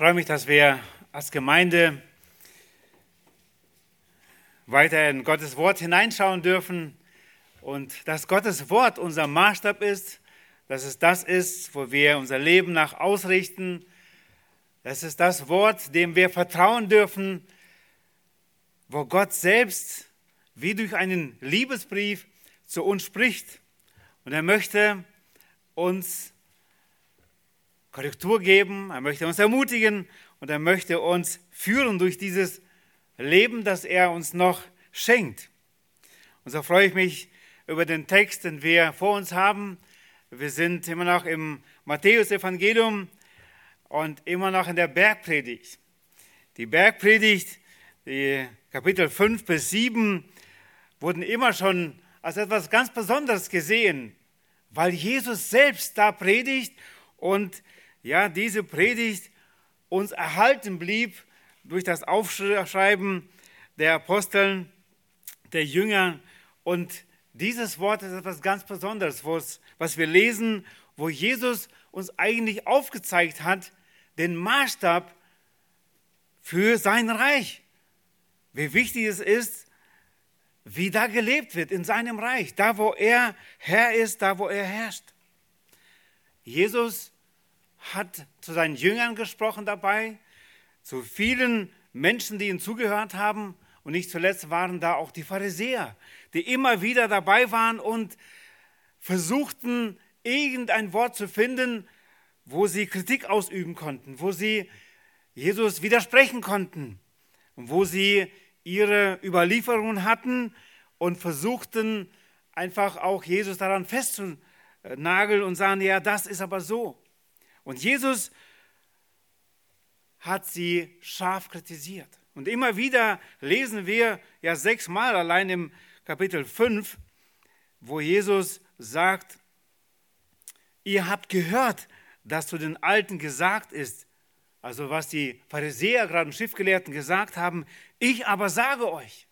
freue mich, dass wir als Gemeinde weiter in Gottes Wort hineinschauen dürfen und dass Gottes Wort unser Maßstab ist, dass es das ist, wo wir unser Leben nach ausrichten. Das ist das Wort, dem wir vertrauen dürfen, wo Gott selbst wie durch einen Liebesbrief zu uns spricht. Und er möchte uns Korrektur geben, er möchte uns ermutigen und er möchte uns führen durch dieses Leben, das er uns noch schenkt. Und so freue ich mich über den Text, den wir vor uns haben. Wir sind immer noch im Matthäus-Evangelium und immer noch in der Bergpredigt. Die Bergpredigt, die Kapitel 5 bis 7, wurden immer schon als etwas ganz Besonderes gesehen, weil Jesus selbst da predigt und ja, diese Predigt uns erhalten blieb durch das Aufschreiben der Aposteln, der Jünger. Und dieses Wort ist etwas ganz Besonderes, was wir lesen, wo Jesus uns eigentlich aufgezeigt hat, den Maßstab für sein Reich. Wie wichtig es ist, wie da gelebt wird in seinem Reich, da wo er Herr ist, da wo er herrscht. Jesus hat zu seinen Jüngern gesprochen dabei, zu vielen Menschen, die ihm zugehört haben. Und nicht zuletzt waren da auch die Pharisäer, die immer wieder dabei waren und versuchten, irgendein Wort zu finden, wo sie Kritik ausüben konnten, wo sie Jesus widersprechen konnten wo sie ihre Überlieferungen hatten und versuchten einfach auch Jesus daran festzunageln und sagen, ja, das ist aber so. Und Jesus hat sie scharf kritisiert. Und immer wieder lesen wir ja sechsmal allein im Kapitel 5, wo Jesus sagt, ihr habt gehört, dass zu den Alten gesagt ist, also was die Pharisäer gerade im Schriftgelehrten gesagt haben, ich aber sage euch.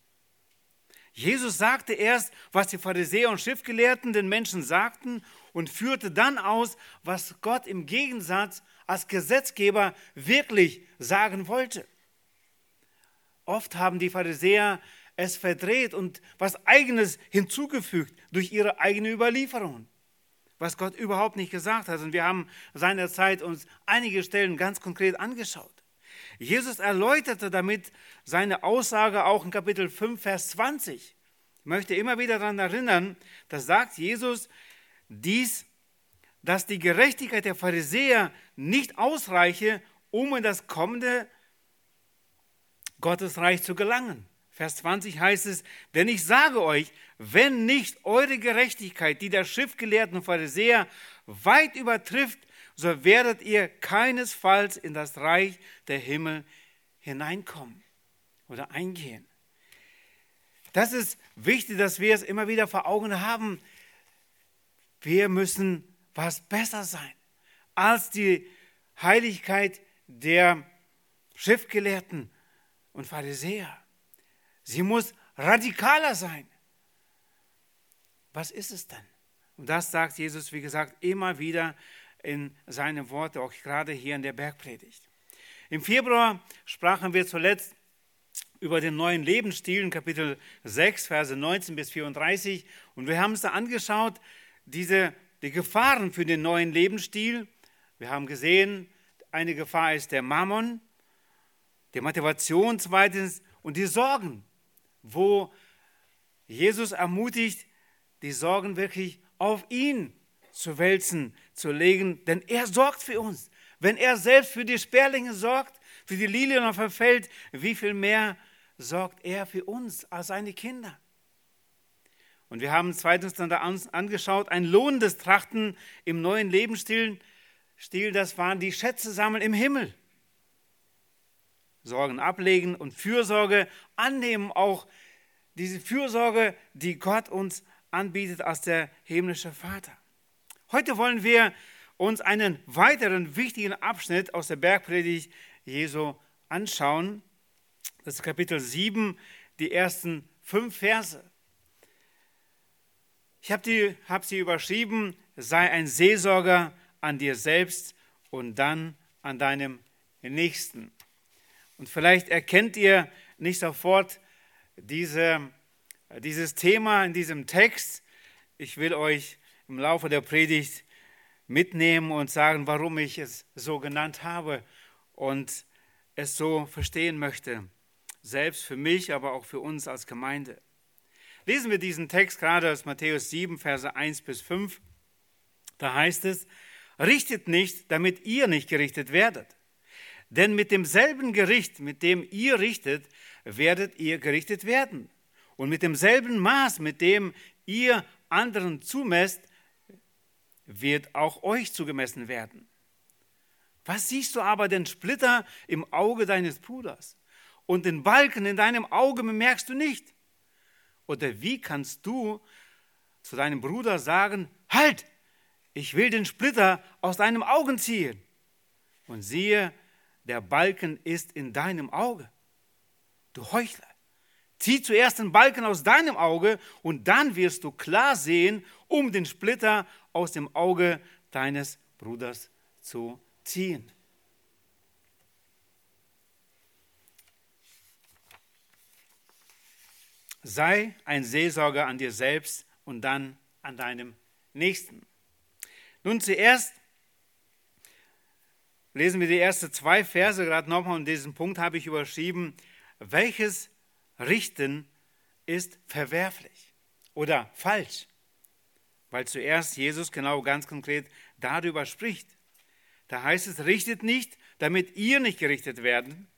Jesus sagte erst, was die Pharisäer und Schriftgelehrten den Menschen sagten und führte dann aus, was Gott im Gegensatz als Gesetzgeber wirklich sagen wollte. Oft haben die Pharisäer es verdreht und was eigenes hinzugefügt durch ihre eigene Überlieferungen, was Gott überhaupt nicht gesagt hat. Und wir haben seinerzeit uns einige Stellen ganz konkret angeschaut. Jesus erläuterte damit seine Aussage auch in Kapitel 5, Vers 20. Ich möchte immer wieder daran erinnern, da sagt Jesus, dies, dass die Gerechtigkeit der Pharisäer nicht ausreiche, um in das kommende Gottesreich zu gelangen. Vers 20 heißt es, denn ich sage euch, wenn nicht eure Gerechtigkeit, die der schriftgelehrten Pharisäer weit übertrifft, so werdet ihr keinesfalls in das Reich der Himmel hineinkommen oder eingehen. Das ist wichtig, dass wir es immer wieder vor Augen haben. Wir müssen was besser sein als die Heiligkeit der Schriftgelehrten und Pharisäer. Sie muss radikaler sein. Was ist es denn? Und das sagt Jesus, wie gesagt, immer wieder in seinen Worten, auch gerade hier in der Bergpredigt. Im Februar sprachen wir zuletzt über den neuen Lebensstil in Kapitel 6, Verse 19 bis 34. Und wir haben uns da angeschaut, diese, die Gefahren für den neuen Lebensstil. Wir haben gesehen, eine Gefahr ist der Mammon, die Motivation zweitens und die Sorgen, wo Jesus ermutigt, die Sorgen wirklich auf ihn zu wälzen, zu legen, denn er sorgt für uns. Wenn er selbst für die Sperlinge sorgt, für die Lilien Feld, wie viel mehr sorgt er für uns als seine Kinder? Und wir haben zweitens dann da angeschaut, ein lohnendes Trachten im neuen Lebensstil, Stil, das waren die Schätze sammeln im Himmel. Sorgen ablegen und Fürsorge annehmen, auch diese Fürsorge, die Gott uns anbietet als der himmlische Vater. Heute wollen wir uns einen weiteren wichtigen Abschnitt aus der Bergpredigt Jesu anschauen. Das ist Kapitel 7, die ersten fünf Verse. Ich habe hab sie überschrieben, sei ein Seelsorger an dir selbst und dann an deinem Nächsten. Und vielleicht erkennt ihr nicht sofort diese, dieses Thema in diesem Text. Ich will euch im Laufe der Predigt mitnehmen und sagen, warum ich es so genannt habe und es so verstehen möchte. Selbst für mich, aber auch für uns als Gemeinde. Lesen wir diesen Text gerade aus Matthäus 7, Verse 1 bis 5. Da heißt es, richtet nicht, damit ihr nicht gerichtet werdet. Denn mit demselben Gericht, mit dem ihr richtet, werdet ihr gerichtet werden. Und mit demselben Maß, mit dem ihr anderen zumesst, wird auch euch zugemessen werden. Was siehst du aber den Splitter im Auge deines Bruders und den Balken in deinem Auge bemerkst du nicht? Oder wie kannst du zu deinem Bruder sagen, halt, ich will den Splitter aus deinem Augen ziehen. Und siehe, der Balken ist in deinem Auge. Du Heuchler, zieh zuerst den Balken aus deinem Auge und dann wirst du klar sehen, um den Splitter aus dem Auge deines Bruders zu ziehen. Sei ein Seelsorger an dir selbst und dann an deinem Nächsten. Nun zuerst lesen wir die ersten zwei Verse gerade nochmal und diesen Punkt habe ich überschrieben. Welches Richten ist verwerflich oder falsch? Weil zuerst Jesus genau ganz konkret darüber spricht. Da heißt es, richtet nicht, damit ihr nicht gerichtet werden,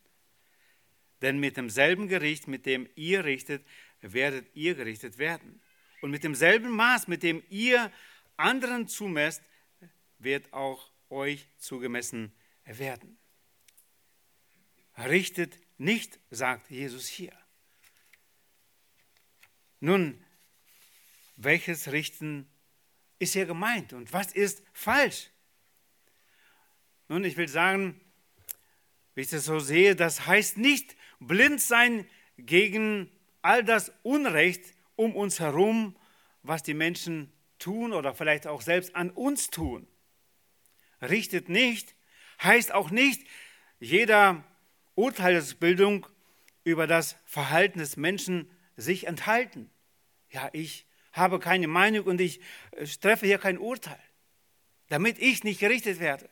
denn mit demselben Gericht, mit dem ihr richtet, werdet ihr gerichtet werden. Und mit demselben Maß, mit dem ihr anderen zumesst, wird auch euch zugemessen werden. Richtet nicht, sagt Jesus hier. Nun, welches Richten ist hier gemeint und was ist falsch? Nun, ich will sagen, wie ich das so sehe, das heißt nicht blind sein gegen all das Unrecht um uns herum, was die Menschen tun oder vielleicht auch selbst an uns tun. Richtet nicht, heißt auch nicht, jeder Urteilsbildung über das Verhalten des Menschen sich enthalten. Ja, ich habe keine Meinung und ich äh, treffe hier kein Urteil, damit ich nicht gerichtet werde.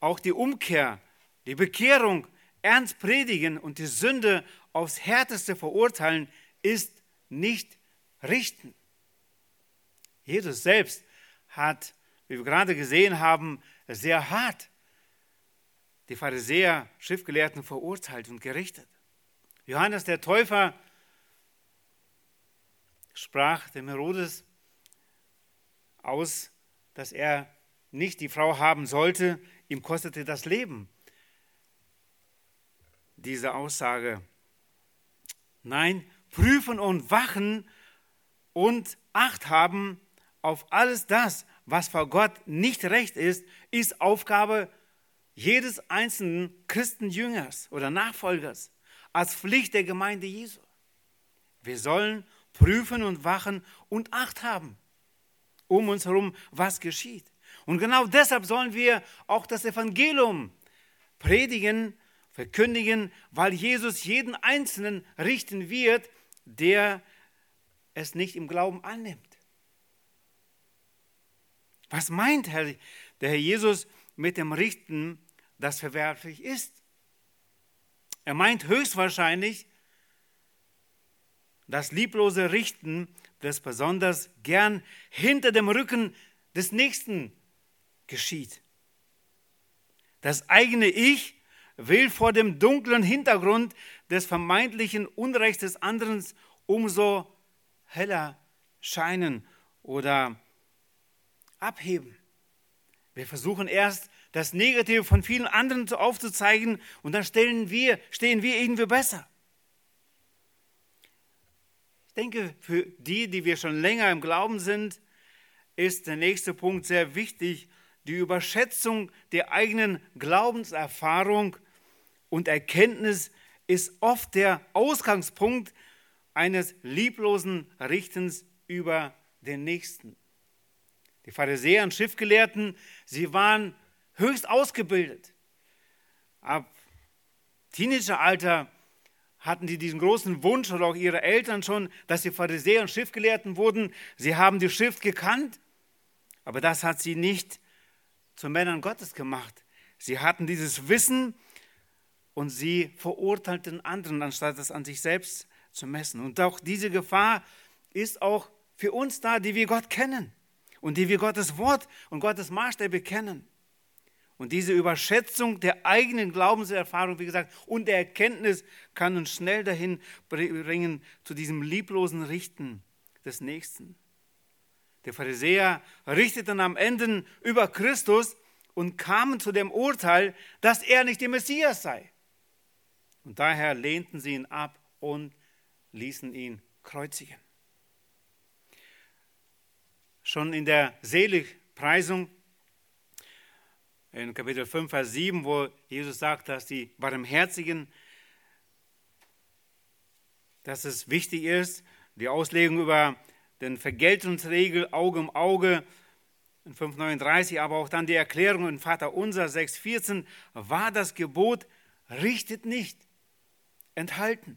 Auch die Umkehr, die Bekehrung ernst predigen und die Sünde aufs härteste verurteilen, ist nicht richten. Jesus selbst hat, wie wir gerade gesehen haben, sehr hart die Pharisäer, Schriftgelehrten verurteilt und gerichtet. Johannes der Täufer sprach dem Herodes aus, dass er nicht die Frau haben sollte, ihm kostete das Leben. Diese Aussage. Nein, prüfen und wachen und Acht haben auf alles das, was vor Gott nicht recht ist, ist Aufgabe jedes einzelnen Christenjüngers oder Nachfolgers als Pflicht der Gemeinde Jesu. Wir sollen prüfen und wachen und Acht haben um uns herum, was geschieht. Und genau deshalb sollen wir auch das Evangelium predigen, verkündigen, weil Jesus jeden Einzelnen richten wird, der es nicht im Glauben annimmt. Was meint der Herr Jesus mit dem Richten, das verwerflich ist? Er meint höchstwahrscheinlich das lieblose Richten, das besonders gern hinter dem Rücken des Nächsten geschieht. Das eigene Ich will vor dem dunklen Hintergrund des vermeintlichen Unrechts des anderen umso heller scheinen oder abheben. Wir versuchen erst das Negative von vielen anderen aufzuzeigen und dann stellen wir, stehen wir irgendwie besser. Ich denke, für die, die wir schon länger im Glauben sind, ist der nächste Punkt sehr wichtig, die Überschätzung der eigenen Glaubenserfahrung und Erkenntnis ist oft der Ausgangspunkt eines lieblosen Richtens über den Nächsten. Die Pharisäer und Schriftgelehrten, sie waren höchst ausgebildet. Ab Teenageralter hatten die diesen großen Wunsch oder auch ihre Eltern schon, dass sie Pharisäer und Schriftgelehrten wurden. Sie haben die Schrift gekannt, aber das hat sie nicht zu Männern Gottes gemacht. Sie hatten dieses Wissen und sie verurteilten anderen, anstatt es an sich selbst zu messen. Und auch diese Gefahr ist auch für uns da, die wir Gott kennen und die wir Gottes Wort und Gottes Maßstäbe kennen. Und diese Überschätzung der eigenen Glaubenserfahrung, wie gesagt, und der Erkenntnis kann uns schnell dahin bringen zu diesem lieblosen Richten des Nächsten. Der Pharisäer richteten am Ende über Christus und kamen zu dem Urteil, dass er nicht der Messias sei. Und daher lehnten sie ihn ab und ließen ihn kreuzigen. Schon in der Seligpreisung in Kapitel 5, Vers 7, wo Jesus sagt, dass die Barmherzigen, dass es wichtig ist, die Auslegung über den Vergeltungsregel Auge um Auge in 5,39, aber auch dann die Erklärung in Vater Unser 6,14 war das Gebot, richtet nicht, enthalten.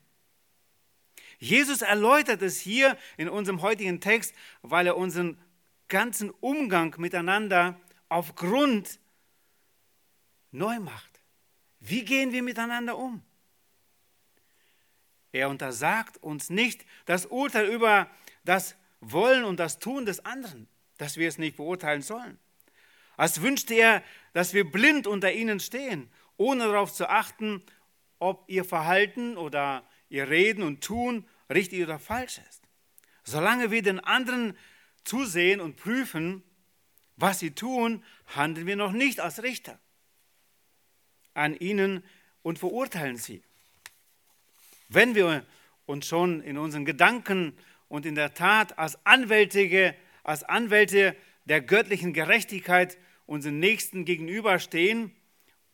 Jesus erläutert es hier in unserem heutigen Text, weil er unseren ganzen Umgang miteinander aufgrund neu macht. Wie gehen wir miteinander um? Er untersagt uns nicht das Urteil über das Wollen und das Tun des anderen, dass wir es nicht beurteilen sollen. Als wünschte er, dass wir blind unter ihnen stehen, ohne darauf zu achten, ob ihr Verhalten oder ihr Reden und Tun richtig oder falsch ist. Solange wir den anderen zusehen und prüfen, was sie tun, handeln wir noch nicht als Richter an ihnen und verurteilen sie. Wenn wir uns schon in unseren Gedanken und in der Tat als Anwälte, als Anwälte der göttlichen Gerechtigkeit unseren Nächsten gegenüberstehen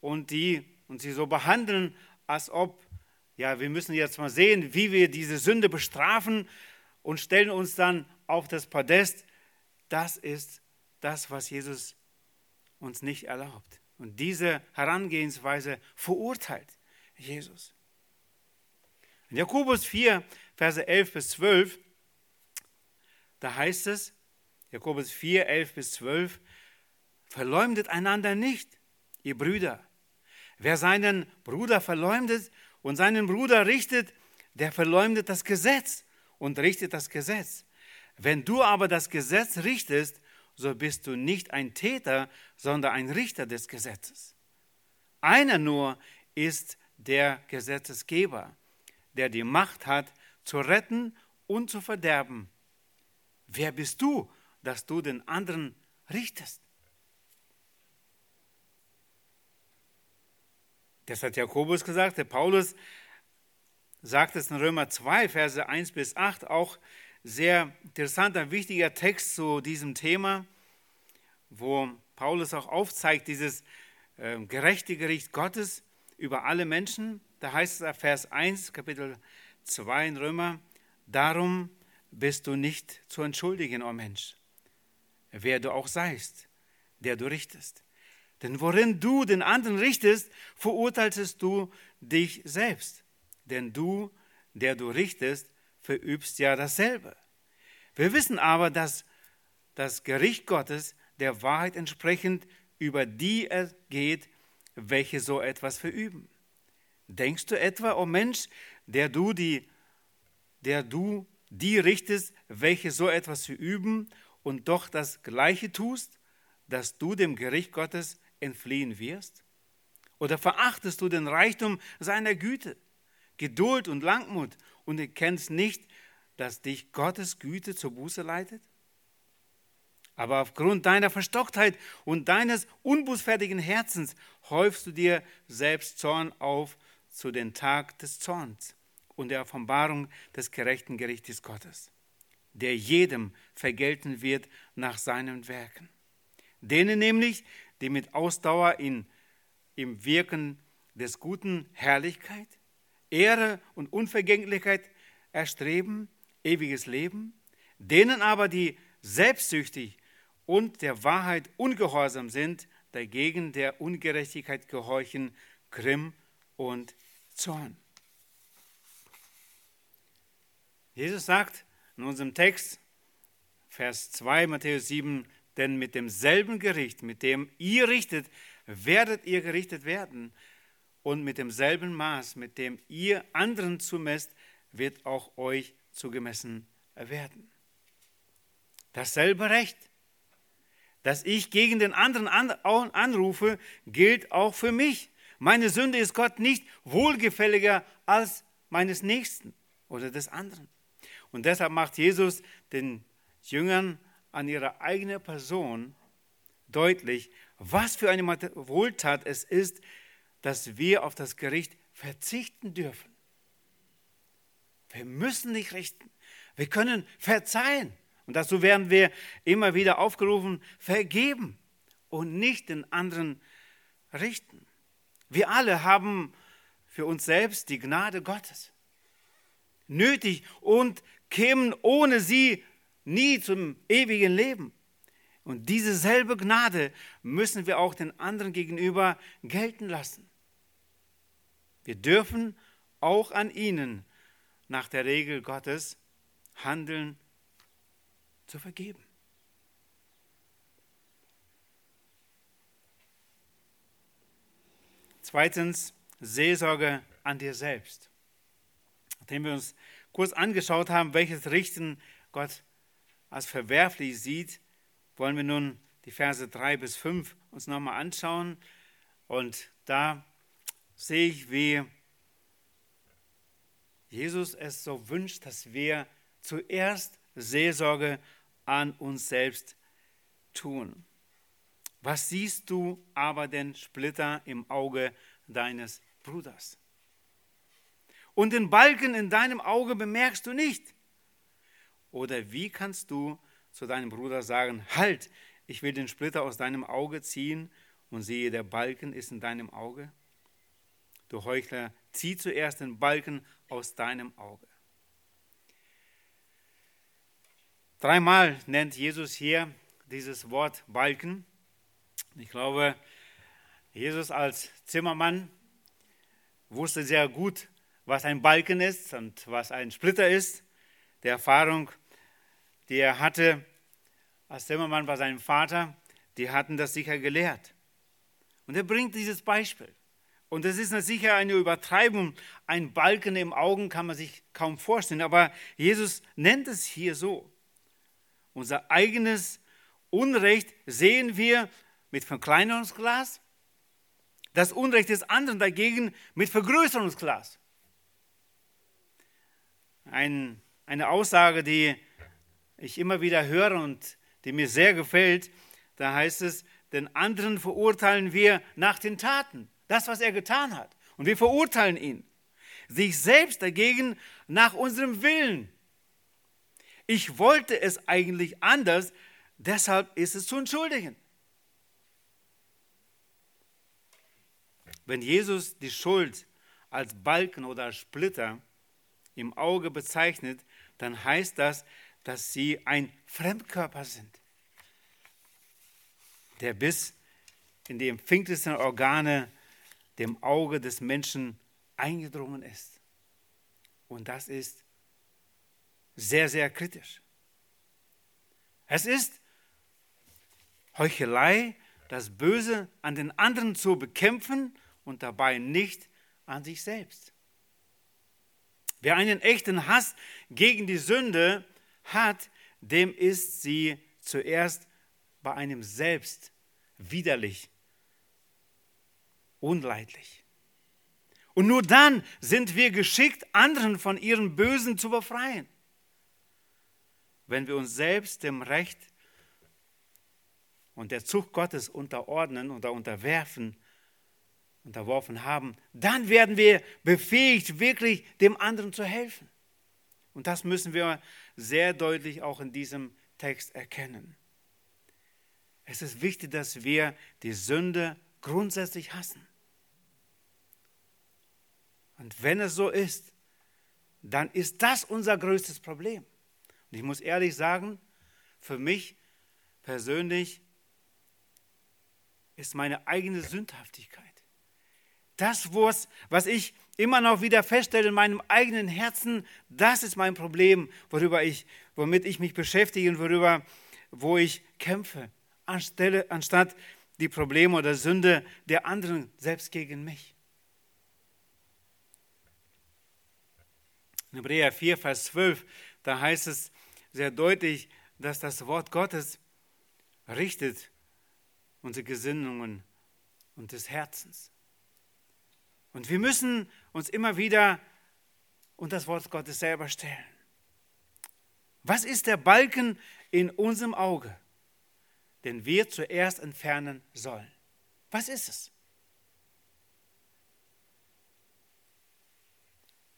und die und sie so behandeln, als ob, ja, wir müssen jetzt mal sehen, wie wir diese Sünde bestrafen und stellen uns dann auf das Podest, das ist das, was Jesus uns nicht erlaubt. Und diese Herangehensweise verurteilt Jesus. In Jakobus 4, Verse 11 bis 12, da heißt es, Jakobus 4, 11 bis 12, verleumdet einander nicht, ihr Brüder. Wer seinen Bruder verleumdet und seinen Bruder richtet, der verleumdet das Gesetz und richtet das Gesetz. Wenn du aber das Gesetz richtest, so bist du nicht ein Täter, sondern ein Richter des Gesetzes. Einer nur ist der Gesetzesgeber, der die Macht hat, zu retten und zu verderben. Wer bist du, dass du den anderen richtest? Das hat Jakobus gesagt, der Paulus sagt es in Römer 2, Verse 1 bis 8 auch sehr interessanter, wichtiger Text zu diesem Thema, wo Paulus auch aufzeigt, dieses äh, gerechte Gericht Gottes über alle Menschen. Da heißt es Vers 1, Kapitel 2 in Römer, darum bist du nicht zu entschuldigen, o oh Mensch, wer du auch seist, der du richtest. Denn worin du den anderen richtest, verurteiltest du dich selbst. Denn du, der du richtest, verübst ja dasselbe. Wir wissen aber, dass das Gericht Gottes der Wahrheit entsprechend über die es geht, welche so etwas verüben. Denkst du etwa, o oh Mensch, der du die, der du die richtest, welche so etwas verüben und doch das Gleiche tust, dass du dem Gericht Gottes entfliehen wirst? Oder verachtest du den Reichtum seiner Güte, Geduld und Langmut und erkennst nicht, dass dich Gottes Güte zur Buße leitet? Aber aufgrund deiner Verstocktheit und deines unbußfertigen Herzens häufst du dir selbst Zorn auf zu den Tag des Zorns und der Offenbarung des gerechten Gerichtes Gottes, der jedem vergelten wird nach seinen Werken. Denen nämlich, die mit Ausdauer in, im Wirken des Guten Herrlichkeit, Ehre und Unvergänglichkeit erstreben, ewiges Leben, denen aber, die selbstsüchtig und der Wahrheit ungehorsam sind, dagegen der Ungerechtigkeit gehorchen, Grimm und Zorn. Jesus sagt in unserem Text, Vers 2, Matthäus 7, denn mit demselben Gericht, mit dem ihr richtet, werdet ihr gerichtet werden. Und mit demselben Maß, mit dem ihr anderen zumesst, wird auch euch zugemessen werden. Dasselbe Recht, das ich gegen den anderen anrufe, gilt auch für mich. Meine Sünde ist Gott nicht wohlgefälliger als meines Nächsten oder des anderen. Und deshalb macht Jesus den Jüngern an ihrer eigenen Person deutlich, was für eine Wohltat es ist, dass wir auf das Gericht verzichten dürfen. Wir müssen nicht richten. Wir können verzeihen. Und dazu werden wir immer wieder aufgerufen, vergeben und nicht den anderen richten. Wir alle haben für uns selbst die Gnade Gottes nötig und kämen ohne sie nie zum ewigen Leben. Und diese selbe Gnade müssen wir auch den anderen gegenüber gelten lassen. Wir dürfen auch an ihnen nach der Regel Gottes handeln, zu vergeben. Zweitens, Seelsorge an dir selbst. Nachdem wir uns kurz angeschaut haben, welches Richten Gott als verwerflich sieht, wollen wir nun die Verse 3 bis 5 uns nochmal anschauen. Und da sehe ich, wie Jesus es so wünscht, dass wir zuerst Seelsorge an uns selbst tun. Was siehst du aber denn Splitter im Auge deines Bruders? Und den Balken in deinem Auge bemerkst du nicht. Oder wie kannst du zu deinem Bruder sagen, halt, ich will den Splitter aus deinem Auge ziehen und sehe, der Balken ist in deinem Auge? Du Heuchler, zieh zuerst den Balken aus deinem Auge. Dreimal nennt Jesus hier dieses Wort Balken. Ich glaube, Jesus als Zimmermann wusste sehr gut, was ein Balken ist und was ein Splitter ist. Die Erfahrung, die er hatte als Zimmermann bei seinem Vater, die hatten das sicher gelehrt. Und er bringt dieses Beispiel. Und das ist sicher eine Übertreibung. Ein Balken im Augen kann man sich kaum vorstellen, aber Jesus nennt es hier so. Unser eigenes Unrecht sehen wir mit Verkleinerungsglas, das Unrecht des anderen dagegen mit Vergrößerungsglas. Ein, eine Aussage, die ich immer wieder höre und die mir sehr gefällt, da heißt es, den anderen verurteilen wir nach den Taten das, was er getan hat. Und wir verurteilen ihn. Sich selbst dagegen nach unserem Willen. Ich wollte es eigentlich anders, deshalb ist es zu entschuldigen. Wenn Jesus die Schuld als Balken oder Splitter im Auge bezeichnet, dann heißt das, dass sie ein Fremdkörper sind, der bis in die empfindlichsten Organe dem Auge des Menschen eingedrungen ist. Und das ist sehr, sehr kritisch. Es ist Heuchelei, das Böse an den anderen zu bekämpfen und dabei nicht an sich selbst. Wer einen echten Hass gegen die Sünde hat, dem ist sie zuerst bei einem selbst widerlich unleidlich. Und nur dann sind wir geschickt, anderen von ihrem Bösen zu befreien. Wenn wir uns selbst dem Recht und der Zucht Gottes unterordnen oder unterwerfen, unterworfen haben, dann werden wir befähigt, wirklich dem anderen zu helfen. Und das müssen wir sehr deutlich auch in diesem Text erkennen. Es ist wichtig, dass wir die Sünde grundsätzlich hassen. Und wenn es so ist, dann ist das unser größtes Problem. Und ich muss ehrlich sagen, für mich persönlich ist meine eigene Sündhaftigkeit. Das, was ich immer noch wieder feststelle in meinem eigenen Herzen, das ist mein Problem, worüber ich, womit ich mich beschäftige und worüber, wo ich kämpfe, anstelle, anstatt die Probleme oder Sünde der anderen selbst gegen mich. In Hebräer 4, Vers 12, da heißt es sehr deutlich, dass das Wort Gottes richtet unsere Gesinnungen und des Herzens. Und wir müssen uns immer wieder unter das Wort Gottes selber stellen. Was ist der Balken in unserem Auge, den wir zuerst entfernen sollen? Was ist es?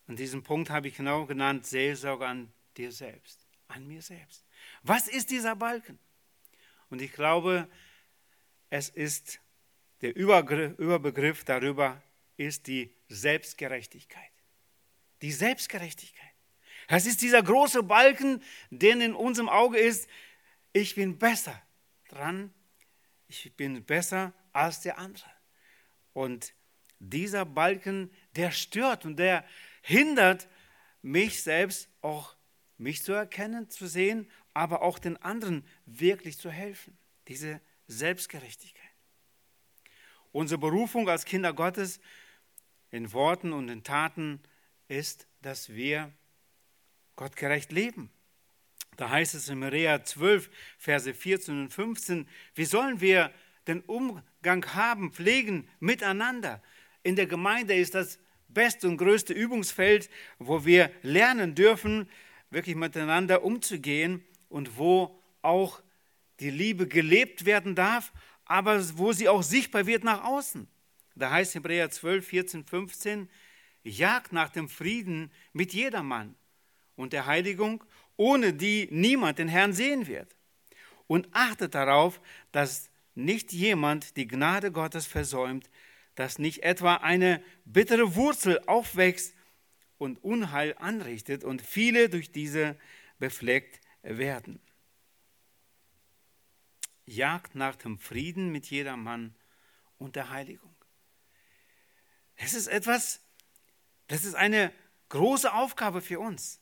Und diesen Punkt habe ich genau genannt, Seelsorge an dir selbst, an mir selbst. Was ist dieser Balken? Und ich glaube, es ist der Überbegriff darüber ist die Selbstgerechtigkeit. Die Selbstgerechtigkeit. Das ist dieser große Balken, der in unserem Auge ist, ich bin besser dran, ich bin besser als der andere. Und dieser Balken, der stört und der hindert mich selbst auch, mich zu erkennen, zu sehen, aber auch den anderen wirklich zu helfen. Diese Selbstgerechtigkeit. Unsere Berufung als Kinder Gottes in Worten und in Taten ist, dass wir gottgerecht leben. Da heißt es in Maria 12, Verse 14 und 15, wie sollen wir den Umgang haben, pflegen miteinander? In der Gemeinde ist das beste und größte Übungsfeld, wo wir lernen dürfen, wirklich miteinander umzugehen und wo auch die Liebe gelebt werden darf, aber wo sie auch sichtbar wird nach außen. Da heißt Hebräer 12, 14, 15, jagt nach dem Frieden mit jedermann und der Heiligung, ohne die niemand den Herrn sehen wird. Und achtet darauf, dass nicht jemand die Gnade Gottes versäumt, dass nicht etwa eine bittere Wurzel aufwächst und Unheil anrichtet und viele durch diese befleckt werden. Jagt nach dem Frieden mit jedermann und der Heiligung. Es ist etwas, das ist eine große Aufgabe für uns,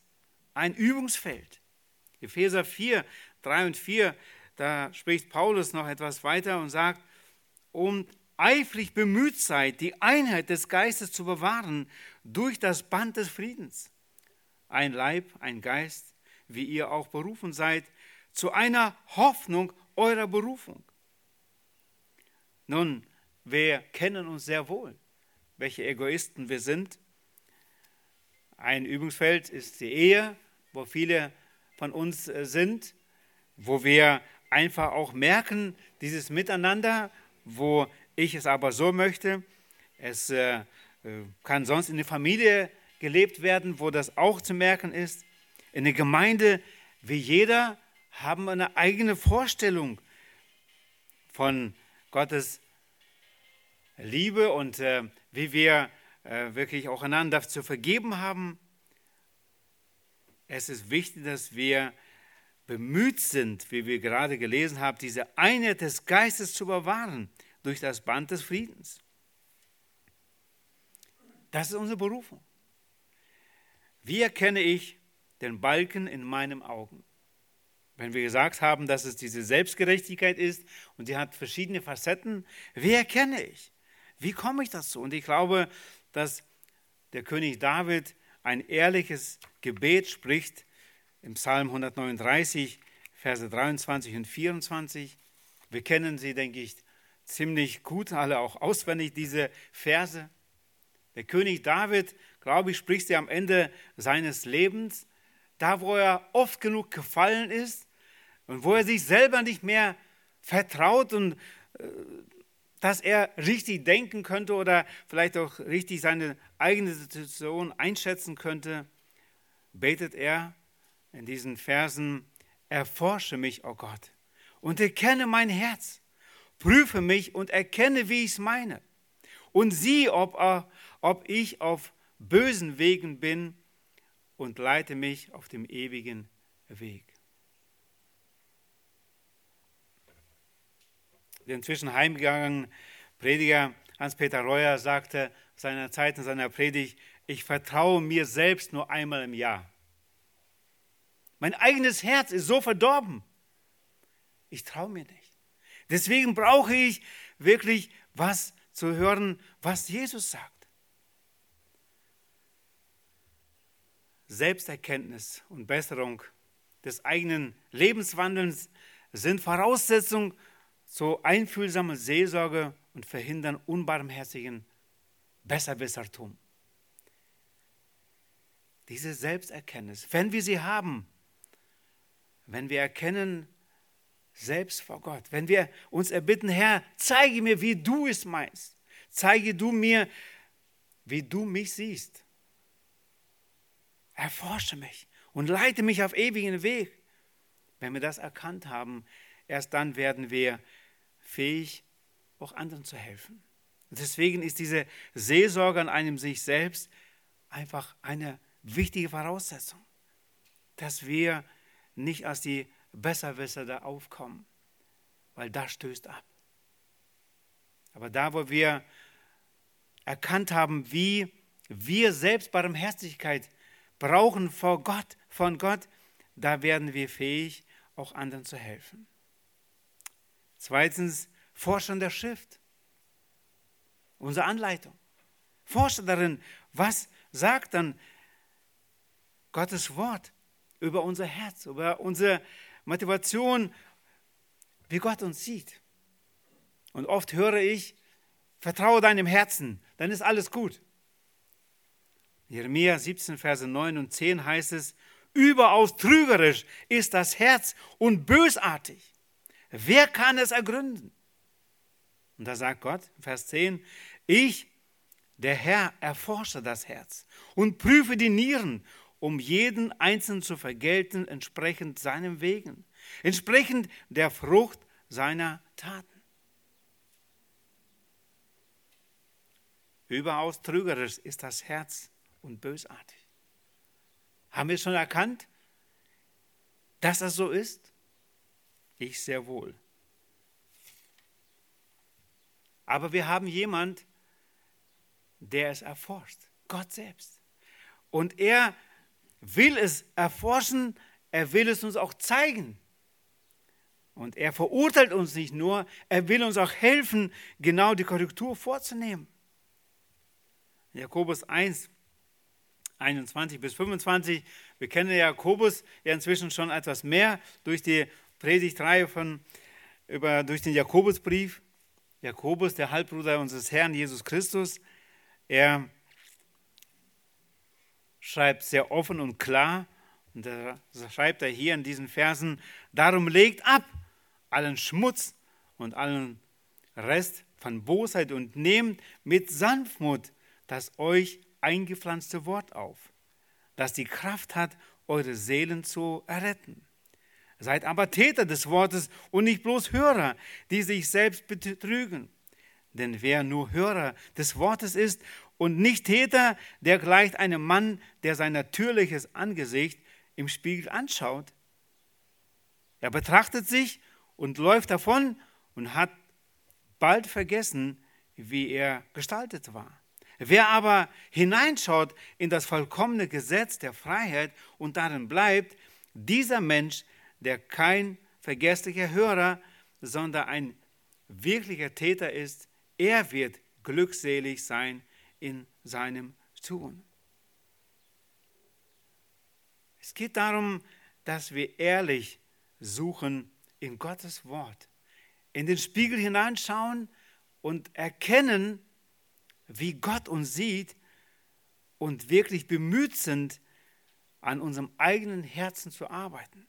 ein Übungsfeld. Epheser 4, 3 und 4, da spricht Paulus noch etwas weiter und sagt, und eifrig bemüht seid, die Einheit des Geistes zu bewahren durch das Band des Friedens. Ein Leib, ein Geist, wie ihr auch berufen seid, zu einer Hoffnung eurer Berufung. Nun, wir kennen uns sehr wohl welche Egoisten wir sind. Ein Übungsfeld ist die Ehe, wo viele von uns äh, sind, wo wir einfach auch merken, dieses Miteinander, wo ich es aber so möchte. Es äh, äh, kann sonst in der Familie gelebt werden, wo das auch zu merken ist. In der Gemeinde, wie jeder, haben eine eigene Vorstellung von Gottes Liebe und äh, wie wir äh, wirklich auch einander zu vergeben haben. Es ist wichtig, dass wir bemüht sind, wie wir gerade gelesen haben, diese Einheit des Geistes zu bewahren durch das Band des Friedens. Das ist unsere Berufung. Wie erkenne ich den Balken in meinem Augen? Wenn wir gesagt haben, dass es diese Selbstgerechtigkeit ist und sie hat verschiedene Facetten, wie erkenne ich? Wie komme ich dazu? Und ich glaube, dass der König David ein ehrliches Gebet spricht im Psalm 139, Verse 23 und 24. Wir kennen sie, denke ich, ziemlich gut, alle auch auswendig, diese Verse. Der König David, glaube ich, spricht sie am Ende seines Lebens, da wo er oft genug gefallen ist und wo er sich selber nicht mehr vertraut und äh, dass er richtig denken könnte oder vielleicht auch richtig seine eigene Situation einschätzen könnte, betet er in diesen Versen, erforsche mich, o oh Gott, und erkenne mein Herz, prüfe mich und erkenne, wie ich es meine, und sieh, ob, äh, ob ich auf bösen Wegen bin und leite mich auf dem ewigen Weg. Inzwischen heimgegangene Prediger Hans-Peter Reuer sagte seiner Zeit in seiner Predigt, ich vertraue mir selbst nur einmal im Jahr. Mein eigenes Herz ist so verdorben. Ich traue mir nicht. Deswegen brauche ich wirklich was zu hören, was Jesus sagt. Selbsterkenntnis und Besserung des eigenen Lebenswandels sind Voraussetzung zur einfühlsamen Seelsorge und verhindern unbarmherzigen Besserwissertum. Diese Selbsterkenntnis, wenn wir sie haben, wenn wir erkennen, selbst vor Gott, wenn wir uns erbitten, Herr, zeige mir, wie du es meinst, zeige du mir, wie du mich siehst, erforsche mich und leite mich auf ewigen Weg. Wenn wir das erkannt haben, erst dann werden wir fähig, auch anderen zu helfen. Und deswegen ist diese Seelsorge an einem sich selbst einfach eine wichtige Voraussetzung, dass wir nicht als die Besserwisser da aufkommen, weil das stößt ab. Aber da, wo wir erkannt haben, wie wir selbst Barmherzigkeit brauchen vor Gott, von Gott, da werden wir fähig, auch anderen zu helfen. Zweitens, Forschung der Schrift. Unsere Anleitung. Forsche darin, was sagt dann Gottes Wort über unser Herz, über unsere Motivation, wie Gott uns sieht. Und oft höre ich, vertraue deinem Herzen, dann ist alles gut. Jeremia 17, Verse 9 und 10 heißt es, überaus trügerisch ist das Herz und bösartig. Wer kann es ergründen? Und da sagt Gott, Vers 10, ich, der Herr, erforsche das Herz und prüfe die Nieren um jeden Einzelnen zu vergelten, entsprechend seinem Wegen, entsprechend der Frucht seiner Taten. Überaus trügerisch ist das Herz und bösartig. Haben wir schon erkannt, dass das so ist? Ich sehr wohl. Aber wir haben jemand, der es erforscht, Gott selbst. Und er will es erforschen, er will es uns auch zeigen. Und er verurteilt uns nicht nur, er will uns auch helfen, genau die Korrektur vorzunehmen. Jakobus 1, 21 bis 25. Wir kennen Jakobus ja inzwischen schon etwas mehr durch die Predigtreihe von, über, durch den Jakobusbrief. Jakobus, der Halbbruder unseres Herrn Jesus Christus, er schreibt sehr offen und klar, und da schreibt er hier in diesen Versen, darum legt ab allen Schmutz und allen Rest von Bosheit und nehmt mit Sanftmut das euch eingepflanzte Wort auf, das die Kraft hat, eure Seelen zu erretten. Seid aber Täter des Wortes und nicht bloß Hörer, die sich selbst betrügen. Denn wer nur Hörer des Wortes ist und nicht Täter, der gleicht einem Mann, der sein natürliches Angesicht im Spiegel anschaut. Er betrachtet sich und läuft davon und hat bald vergessen, wie er gestaltet war. Wer aber hineinschaut in das vollkommene Gesetz der Freiheit und darin bleibt, dieser Mensch, der kein vergesslicher Hörer, sondern ein wirklicher Täter ist, er wird glückselig sein in seinem Tun. Es geht darum, dass wir ehrlich suchen in Gottes Wort, in den Spiegel hineinschauen und erkennen, wie Gott uns sieht und wirklich bemüht sind, an unserem eigenen Herzen zu arbeiten.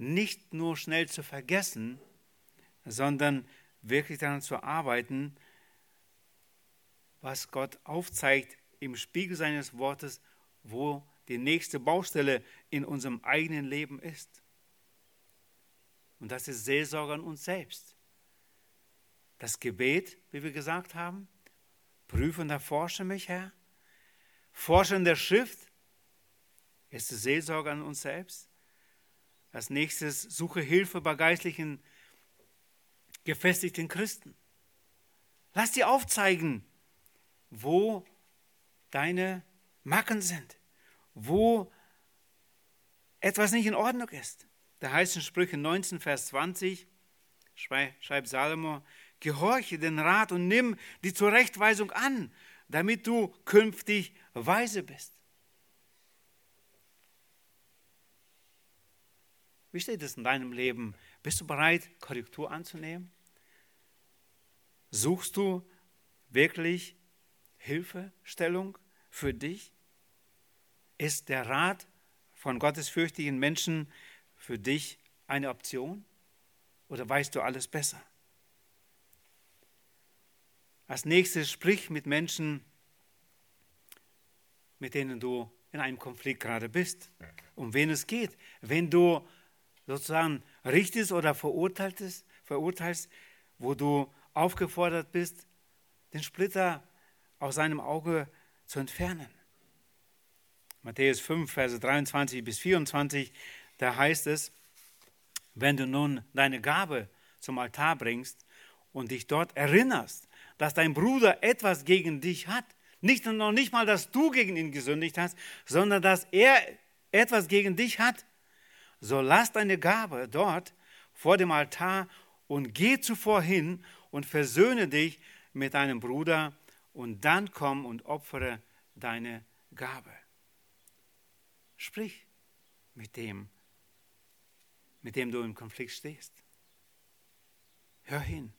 Nicht nur schnell zu vergessen, sondern wirklich daran zu arbeiten, was Gott aufzeigt im Spiegel seines Wortes, wo die nächste Baustelle in unserem eigenen Leben ist. Und das ist Seelsorge an uns selbst. Das Gebet, wie wir gesagt haben, prüfen, erforsche mich, Herr. Forschen der Schrift ist Seelsorge an uns selbst. Als nächstes suche Hilfe bei geistlichen gefestigten Christen. Lass dir aufzeigen, wo deine Macken sind, wo etwas nicht in Ordnung ist. Da heißt in Sprüche 19, Vers 20, schreibt Salomo, gehorche den Rat und nimm die Zurechtweisung an, damit du künftig weise bist. Wie steht es in deinem Leben? Bist du bereit, Korrektur anzunehmen? Suchst du wirklich Hilfestellung für dich? Ist der Rat von gottesfürchtigen Menschen für dich eine Option? Oder weißt du alles besser? Als nächstes sprich mit Menschen, mit denen du in einem Konflikt gerade bist, um wen es geht. Wenn du sozusagen richtest oder verurteilst, verurteilst, wo du aufgefordert bist, den Splitter aus seinem Auge zu entfernen. Matthäus 5, Verse 23 bis 24, da heißt es, wenn du nun deine Gabe zum Altar bringst und dich dort erinnerst, dass dein Bruder etwas gegen dich hat, nicht noch nicht mal, dass du gegen ihn gesündigt hast, sondern dass er etwas gegen dich hat, so lass deine Gabe dort vor dem Altar und geh zuvor hin und versöhne dich mit deinem Bruder und dann komm und opfere deine Gabe. Sprich mit dem, mit dem du im Konflikt stehst. Hör hin.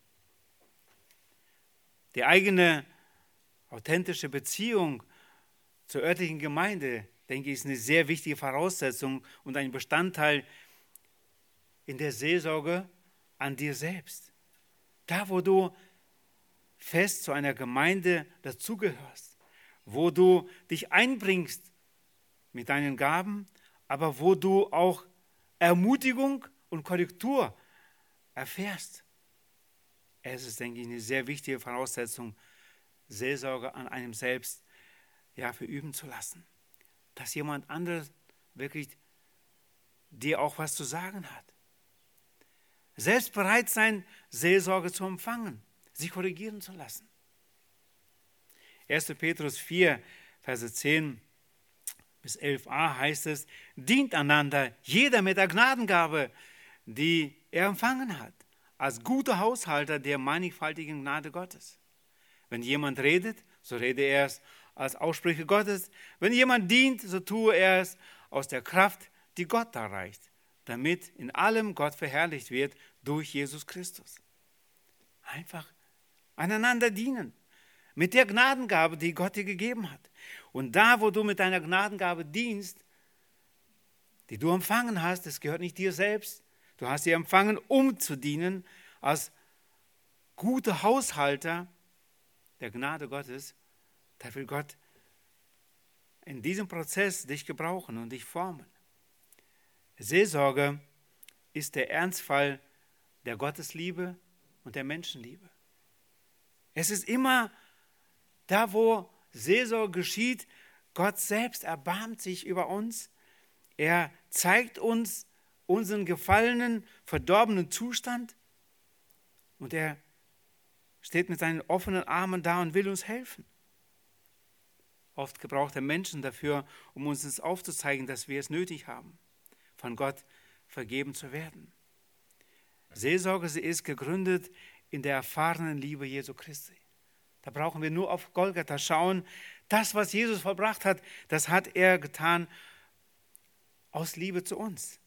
Die eigene authentische Beziehung zur örtlichen Gemeinde, denke ich, ist eine sehr wichtige Voraussetzung und ein Bestandteil in der Seelsorge an dir selbst. Da, wo du fest zu einer Gemeinde dazugehörst, wo du dich einbringst mit deinen Gaben, aber wo du auch Ermutigung und Korrektur erfährst. Es ist, denke ich, eine sehr wichtige Voraussetzung, Seelsorge an einem selbst ja, verüben zu lassen. Dass jemand anderes wirklich dir auch was zu sagen hat. Selbst bereit sein, Seelsorge zu empfangen, sich korrigieren zu lassen. 1. Petrus 4, Verse 10 bis 11a heißt es, dient einander, jeder mit der Gnadengabe, die er empfangen hat als guter Haushalter der mannigfaltigen Gnade Gottes. Wenn jemand redet, so rede er es als Aussprüche Gottes. Wenn jemand dient, so tue er es aus der Kraft, die Gott da reicht, damit in allem Gott verherrlicht wird durch Jesus Christus. Einfach einander dienen mit der Gnadengabe, die Gott dir gegeben hat. Und da, wo du mit deiner Gnadengabe dienst, die du empfangen hast, das gehört nicht dir selbst, Du hast sie empfangen, um zu dienen als gute Haushalter der Gnade Gottes. Da will Gott in diesem Prozess dich gebrauchen und dich formen. Seelsorge ist der Ernstfall der Gottesliebe und der Menschenliebe. Es ist immer da, wo Seelsorge geschieht, Gott selbst erbarmt sich über uns. Er zeigt uns unseren gefallenen, verdorbenen Zustand und er steht mit seinen offenen Armen da und will uns helfen. Oft gebraucht er Menschen dafür, um uns aufzuzeigen, dass wir es nötig haben, von Gott vergeben zu werden. Seelsorge sie ist gegründet in der erfahrenen Liebe Jesu Christi. Da brauchen wir nur auf Golgatha schauen. Das, was Jesus vollbracht hat, das hat er getan aus Liebe zu uns.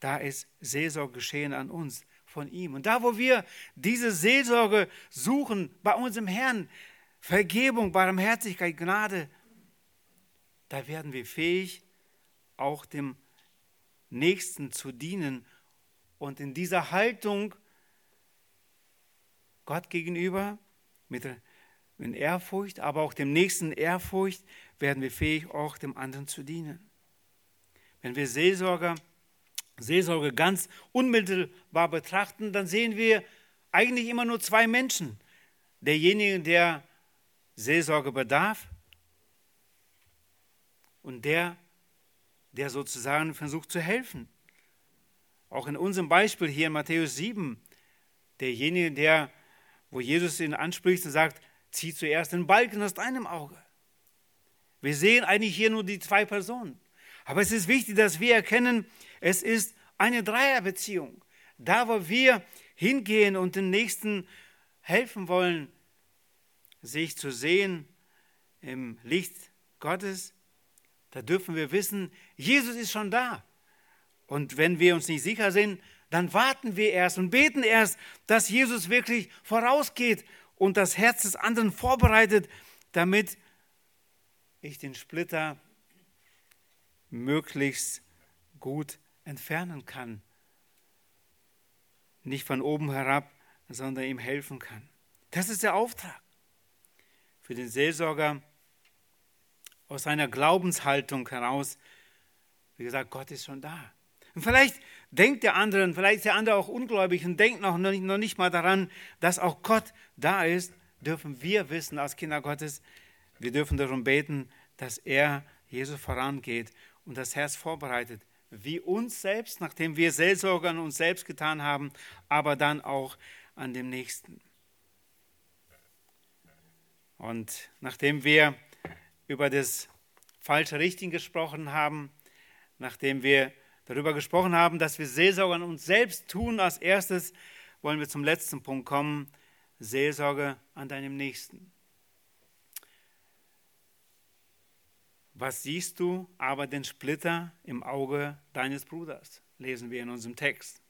Da ist Seelsorge geschehen an uns von ihm. Und da, wo wir diese Seelsorge suchen bei unserem Herrn, Vergebung, Barmherzigkeit, Gnade, da werden wir fähig, auch dem Nächsten zu dienen und in dieser Haltung Gott gegenüber mit Ehrfurcht, aber auch dem Nächsten Ehrfurcht, werden wir fähig, auch dem anderen zu dienen. Wenn wir Seelsorger Seelsorge ganz unmittelbar betrachten, dann sehen wir eigentlich immer nur zwei Menschen. Derjenige, der Seelsorge bedarf und der, der sozusagen versucht zu helfen. Auch in unserem Beispiel hier in Matthäus 7 derjenige, der, wo Jesus ihn anspricht und sagt, zieh zuerst den Balken aus deinem Auge. Wir sehen eigentlich hier nur die zwei Personen. Aber es ist wichtig, dass wir erkennen, es ist eine Dreierbeziehung. Da, wo wir hingehen und den Nächsten helfen wollen, sich zu sehen im Licht Gottes, da dürfen wir wissen, Jesus ist schon da. Und wenn wir uns nicht sicher sind, dann warten wir erst und beten erst, dass Jesus wirklich vorausgeht und das Herz des anderen vorbereitet, damit ich den Splitter möglichst gut entfernen kann. Nicht von oben herab, sondern ihm helfen kann. Das ist der Auftrag für den Seelsorger aus seiner Glaubenshaltung heraus. Wie gesagt, Gott ist schon da. Und vielleicht denkt der andere, vielleicht ist der andere auch ungläubig und denkt noch nicht, noch nicht mal daran, dass auch Gott da ist, dürfen wir wissen als Kinder Gottes, wir dürfen darum beten, dass er Jesus vorangeht und das Herz vorbereitet, wie uns selbst, nachdem wir Seelsorger an uns selbst getan haben, aber dann auch an dem Nächsten. Und nachdem wir über das falsche Richten gesprochen haben, nachdem wir darüber gesprochen haben, dass wir Seelsorge an uns selbst tun, als erstes wollen wir zum letzten Punkt kommen, Seelsorge an deinem Nächsten. Was siehst du aber den Splitter im Auge deines Bruders? Lesen wir in unserem Text.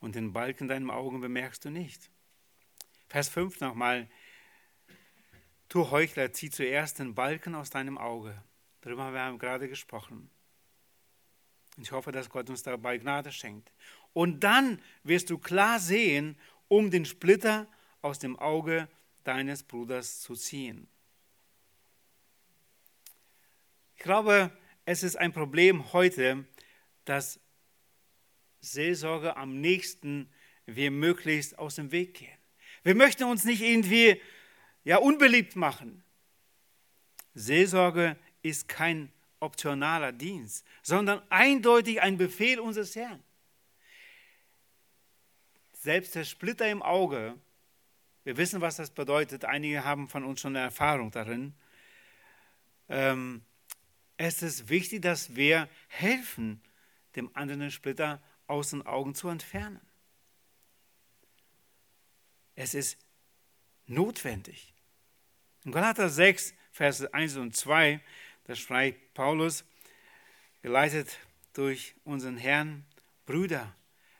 Und den Balken in deinem Augen bemerkst du nicht. Vers 5 nochmal. Du Heuchler, zieh zuerst den Balken aus deinem Auge. Darüber haben wir gerade gesprochen. Ich hoffe, dass Gott uns dabei Gnade schenkt. Und dann wirst du klar sehen, um den Splitter aus dem Auge deines Bruders zu ziehen. Ich glaube, es ist ein Problem heute, dass Seelsorge am nächsten wir möglichst aus dem Weg gehen. Wir möchten uns nicht irgendwie ja, unbeliebt machen. Seelsorge ist kein optionaler Dienst, sondern eindeutig ein Befehl unseres Herrn. Selbst der Splitter im Auge, wir wissen, was das bedeutet, einige haben von uns schon eine Erfahrung darin, ähm, es ist wichtig, dass wir helfen, dem anderen Splitter aus den Augen zu entfernen. Es ist notwendig. In Galater 6, Verse 1 und 2, da schreibt Paulus, geleitet durch unseren Herrn, Brüder,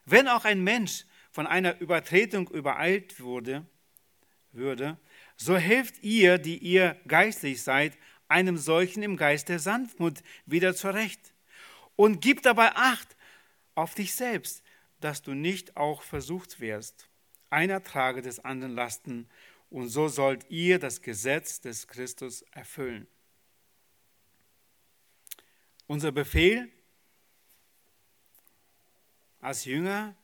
wenn auch ein Mensch von einer Übertretung übereilt wurde, würde, so helft ihr, die ihr geistlich seid, einem solchen im Geist der Sanftmut wieder zurecht. Und gib dabei Acht auf dich selbst, dass du nicht auch versucht wirst. Einer trage des anderen Lasten, und so sollt ihr das Gesetz des Christus erfüllen. Unser Befehl als Jünger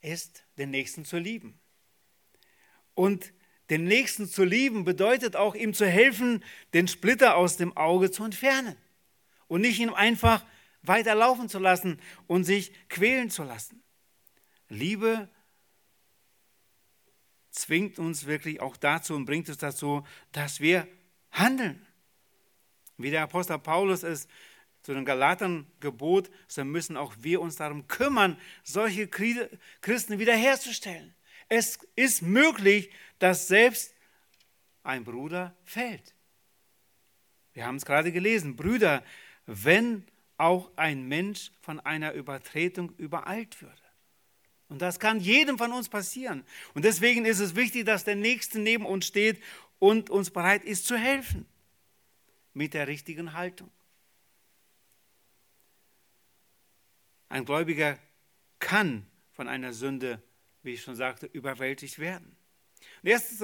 ist, den Nächsten zu lieben. Und den Nächsten zu lieben bedeutet auch, ihm zu helfen, den Splitter aus dem Auge zu entfernen und nicht ihn einfach weiterlaufen zu lassen und sich quälen zu lassen. Liebe zwingt uns wirklich auch dazu und bringt uns dazu, dass wir handeln. Wie der Apostel Paulus es zu den Galatern gebot, so müssen auch wir uns darum kümmern, solche Christen wiederherzustellen. Es ist möglich, dass selbst ein Bruder fällt. Wir haben es gerade gelesen, Brüder, wenn auch ein Mensch von einer Übertretung übereilt würde. Und das kann jedem von uns passieren. Und deswegen ist es wichtig, dass der Nächste neben uns steht und uns bereit ist zu helfen mit der richtigen Haltung. Ein Gläubiger kann von einer Sünde wie ich schon sagte, überwältigt werden. In 1.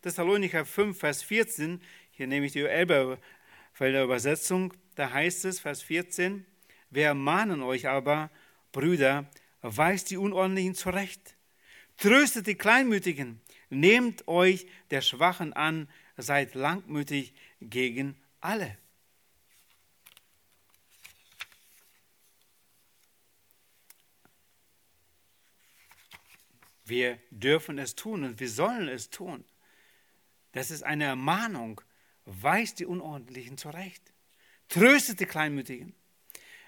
Thessalonicher 5, Vers 14, hier nehme ich die Elberfelder Übersetzung, da heißt es, Vers 14, wir ermahnen euch aber, Brüder, weist die Unordentlichen zurecht, tröstet die Kleinmütigen, nehmt euch der Schwachen an, seid langmütig gegen alle. Wir dürfen es tun und wir sollen es tun. Das ist eine Ermahnung. Weist die Unordentlichen zurecht. Tröstet die Kleinmütigen.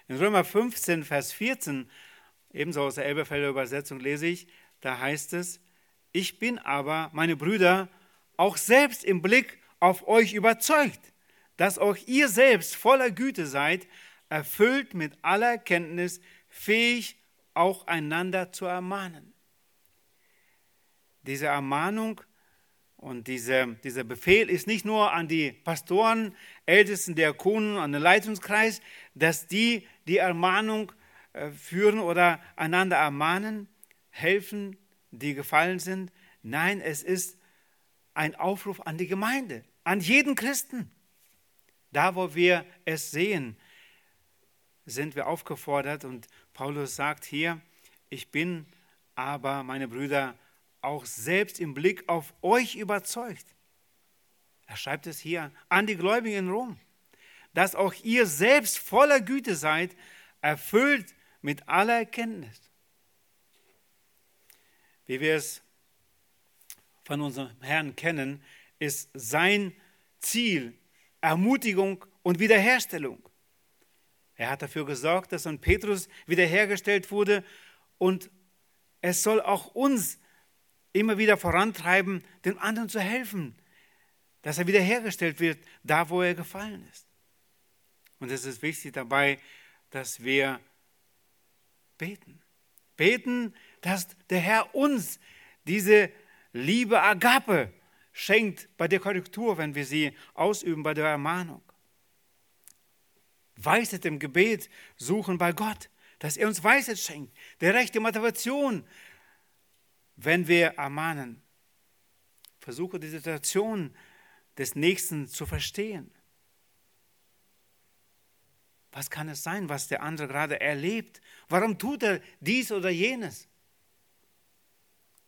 In Römer 15, Vers 14, ebenso aus der Elberfelder Übersetzung lese ich, da heißt es, ich bin aber, meine Brüder, auch selbst im Blick auf euch überzeugt, dass auch ihr selbst voller Güte seid, erfüllt mit aller Kenntnis, fähig auch einander zu ermahnen. Diese Ermahnung und diese, dieser Befehl ist nicht nur an die Pastoren, Ältesten, Diakonen, an den Leitungskreis, dass die die Ermahnung führen oder einander ermahnen, helfen, die gefallen sind. Nein, es ist ein Aufruf an die Gemeinde, an jeden Christen. Da, wo wir es sehen, sind wir aufgefordert und Paulus sagt hier, ich bin aber, meine Brüder, auch selbst im Blick auf euch überzeugt. Er schreibt es hier an die Gläubigen in Rom, dass auch ihr selbst voller Güte seid, erfüllt mit aller Erkenntnis. Wie wir es von unserem Herrn kennen, ist sein Ziel Ermutigung und Wiederherstellung. Er hat dafür gesorgt, dass ein Petrus wiederhergestellt wurde und es soll auch uns immer wieder vorantreiben, dem anderen zu helfen, dass er wiederhergestellt wird, da wo er gefallen ist. Und es ist wichtig dabei, dass wir beten. Beten, dass der Herr uns diese Liebe Agape schenkt bei der Korrektur, wenn wir sie ausüben, bei der Ermahnung. Weisheit im Gebet suchen bei Gott, dass er uns Weisheit schenkt, der rechte Motivation, wenn wir ermahnen. Versuche die Situation des Nächsten zu verstehen. Was kann es sein, was der andere gerade erlebt? Warum tut er dies oder jenes?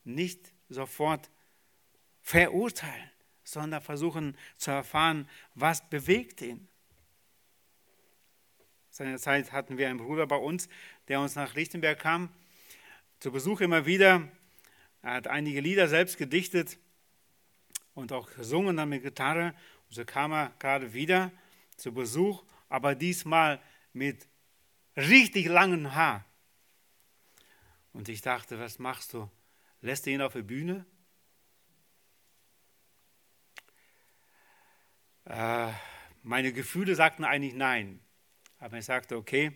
Nicht sofort verurteilen, sondern versuchen zu erfahren, was bewegt ihn. Seiner Zeit hatten wir einen Bruder bei uns, der uns nach Lichtenberg kam, zu Besuch immer wieder. Er hat einige Lieder selbst gedichtet und auch gesungen dann mit Gitarre. Und so kam er gerade wieder zu Besuch, aber diesmal mit richtig langem Haar. Und ich dachte, was machst du? Lässt du ihn auf der Bühne? Äh, meine Gefühle sagten eigentlich nein. Aber ich sagte, okay,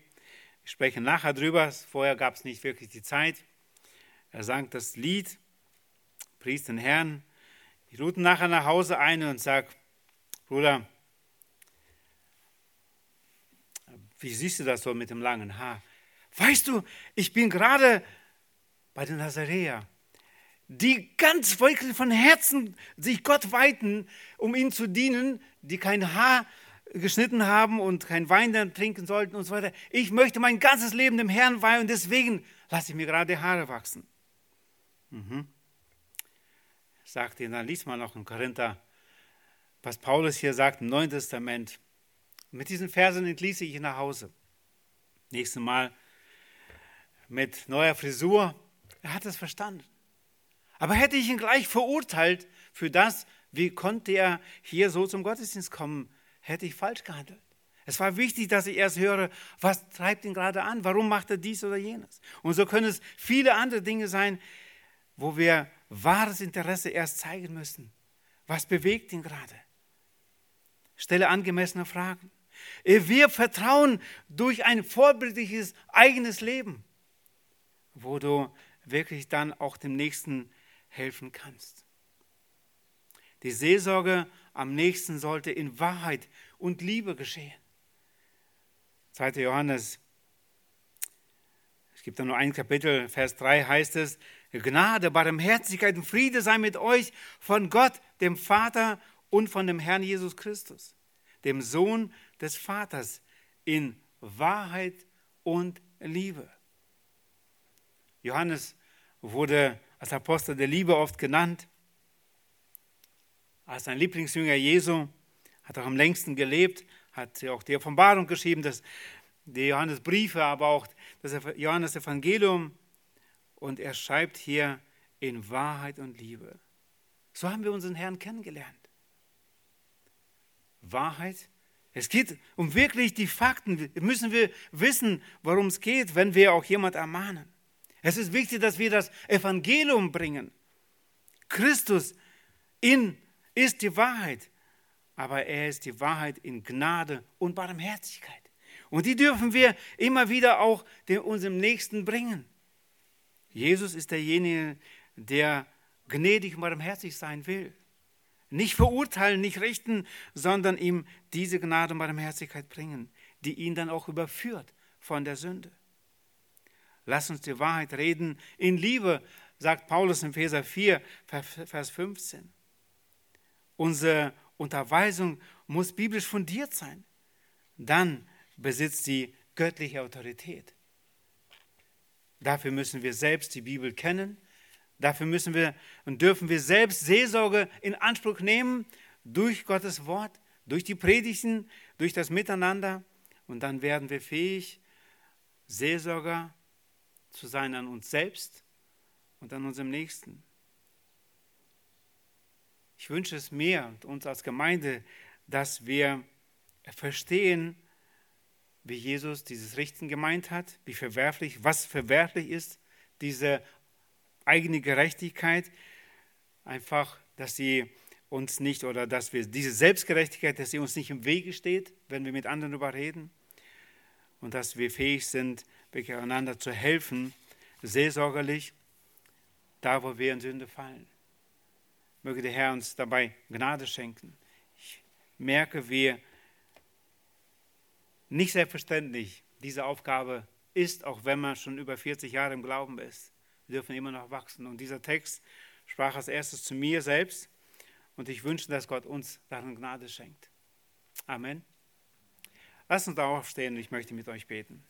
ich spreche nachher drüber. Vorher gab es nicht wirklich die Zeit. Er sang das Lied, pries den Herrn. Ich lud nachher nach Hause ein und sag, Bruder, wie siehst du das so mit dem langen Haar? Weißt du, ich bin gerade bei den Nazaräer, die ganz wirklich von Herzen sich Gott weiten, um ihm zu dienen, die kein Haar geschnitten haben und kein Wein dann trinken sollten und so weiter. Ich möchte mein ganzes Leben dem Herrn weihen und deswegen lasse ich mir gerade Haare wachsen. Mhm. Sagte ihn, dann liest mal noch in Korinther, was Paulus hier sagt im Neuen Testament. Mit diesen Versen entließe ich ihn nach Hause. Nächstes Mal mit neuer Frisur. Er hat es verstanden. Aber hätte ich ihn gleich verurteilt für das, wie konnte er hier so zum Gottesdienst kommen, hätte ich falsch gehandelt. Es war wichtig, dass ich erst höre, was treibt ihn gerade an, warum macht er dies oder jenes. Und so können es viele andere Dinge sein, wo wir wahres Interesse erst zeigen müssen. Was bewegt ihn gerade? Stelle angemessene Fragen. Wir vertrauen durch ein vorbildliches eigenes Leben, wo du wirklich dann auch dem Nächsten helfen kannst. Die Seelsorge am nächsten sollte in Wahrheit und Liebe geschehen. 2. Johannes, es gibt da nur ein Kapitel, Vers 3 heißt es, Gnade, Barmherzigkeit und Friede sei mit euch von Gott, dem Vater und von dem Herrn Jesus Christus, dem Sohn des Vaters, in Wahrheit und Liebe. Johannes wurde als Apostel der Liebe oft genannt. Als sein Lieblingsjünger Jesu hat auch am längsten gelebt, hat auch die Offenbarung geschrieben, das, die Johannesbriefe, aber auch das Johannes-Evangelium. Und er schreibt hier in Wahrheit und Liebe. So haben wir unseren Herrn kennengelernt. Wahrheit. Es geht um wirklich die Fakten. Müssen wir wissen, worum es geht, wenn wir auch jemand ermahnen. Es ist wichtig, dass wir das Evangelium bringen. Christus in ist die Wahrheit, aber er ist die Wahrheit in Gnade und Barmherzigkeit. Und die dürfen wir immer wieder auch unserem Nächsten bringen. Jesus ist derjenige, der gnädig und barmherzig sein will. Nicht verurteilen, nicht richten, sondern ihm diese Gnade und Barmherzigkeit bringen, die ihn dann auch überführt von der Sünde. Lass uns die Wahrheit reden in Liebe, sagt Paulus in Epheser 4, Vers 15. Unsere Unterweisung muss biblisch fundiert sein. Dann besitzt sie göttliche Autorität. Dafür müssen wir selbst die Bibel kennen. Dafür müssen wir und dürfen wir selbst Seelsorge in Anspruch nehmen durch Gottes Wort, durch die Predigten, durch das Miteinander. Und dann werden wir fähig, Seelsorger zu sein an uns selbst und an unserem Nächsten. Ich wünsche es mir und uns als Gemeinde, dass wir verstehen, wie Jesus dieses Richten gemeint hat, wie verwerflich, was verwerflich ist, diese eigene Gerechtigkeit, einfach, dass sie uns nicht oder dass wir diese Selbstgerechtigkeit, dass sie uns nicht im Wege steht, wenn wir mit anderen darüber reden und dass wir fähig sind, wirklich einander zu helfen, seelsorgerlich, da wo wir in Sünde fallen. Möge der Herr uns dabei Gnade schenken. Ich merke, wie nicht selbstverständlich diese Aufgabe ist, auch wenn man schon über 40 Jahre im Glauben ist. Wir dürfen immer noch wachsen. Und dieser Text sprach als erstes zu mir selbst. Und ich wünsche, dass Gott uns darin Gnade schenkt. Amen. Lasst uns aufstehen und ich möchte mit euch beten.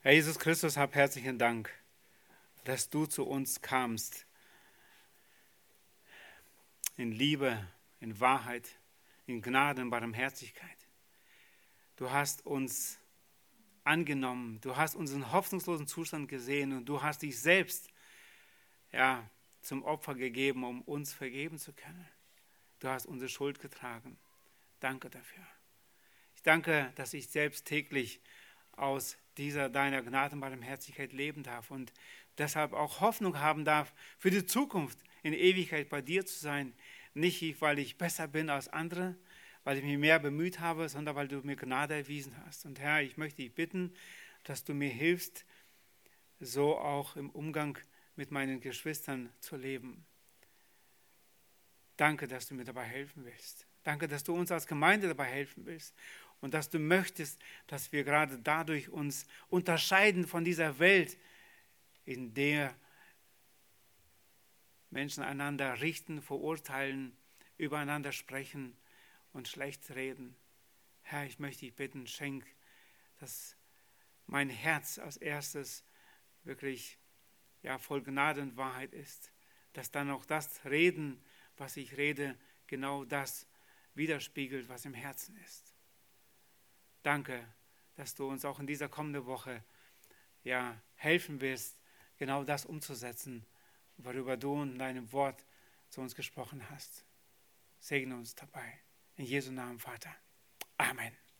Herr Jesus Christus, hab herzlichen Dank, dass du zu uns kamst. In Liebe, in Wahrheit, in Gnade und Barmherzigkeit. Du hast uns angenommen, du hast unseren hoffnungslosen Zustand gesehen und du hast dich selbst ja, zum Opfer gegeben, um uns vergeben zu können. Du hast unsere Schuld getragen. Danke dafür. Ich danke, dass ich selbst täglich aus dieser deiner Gnade und Barmherzigkeit leben darf und deshalb auch Hoffnung haben darf für die Zukunft, in Ewigkeit bei dir zu sein. Nicht, weil ich besser bin als andere, weil ich mich mehr bemüht habe, sondern weil du mir Gnade erwiesen hast. Und Herr, ich möchte dich bitten, dass du mir hilfst, so auch im Umgang mit meinen Geschwistern zu leben. Danke, dass du mir dabei helfen willst. Danke, dass du uns als Gemeinde dabei helfen willst und dass du möchtest, dass wir gerade dadurch uns unterscheiden von dieser Welt, in der Menschen einander richten, verurteilen, übereinander sprechen und schlecht reden. Herr, ich möchte dich bitten, schenk, dass mein Herz als erstes wirklich ja, voll Gnade und Wahrheit ist, dass dann auch das Reden, was ich rede, genau das widerspiegelt, was im Herzen ist. Danke, dass du uns auch in dieser kommenden Woche ja, helfen wirst, genau das umzusetzen, worüber du in deinem Wort zu uns gesprochen hast. Segne uns dabei. In Jesu Namen, Vater. Amen.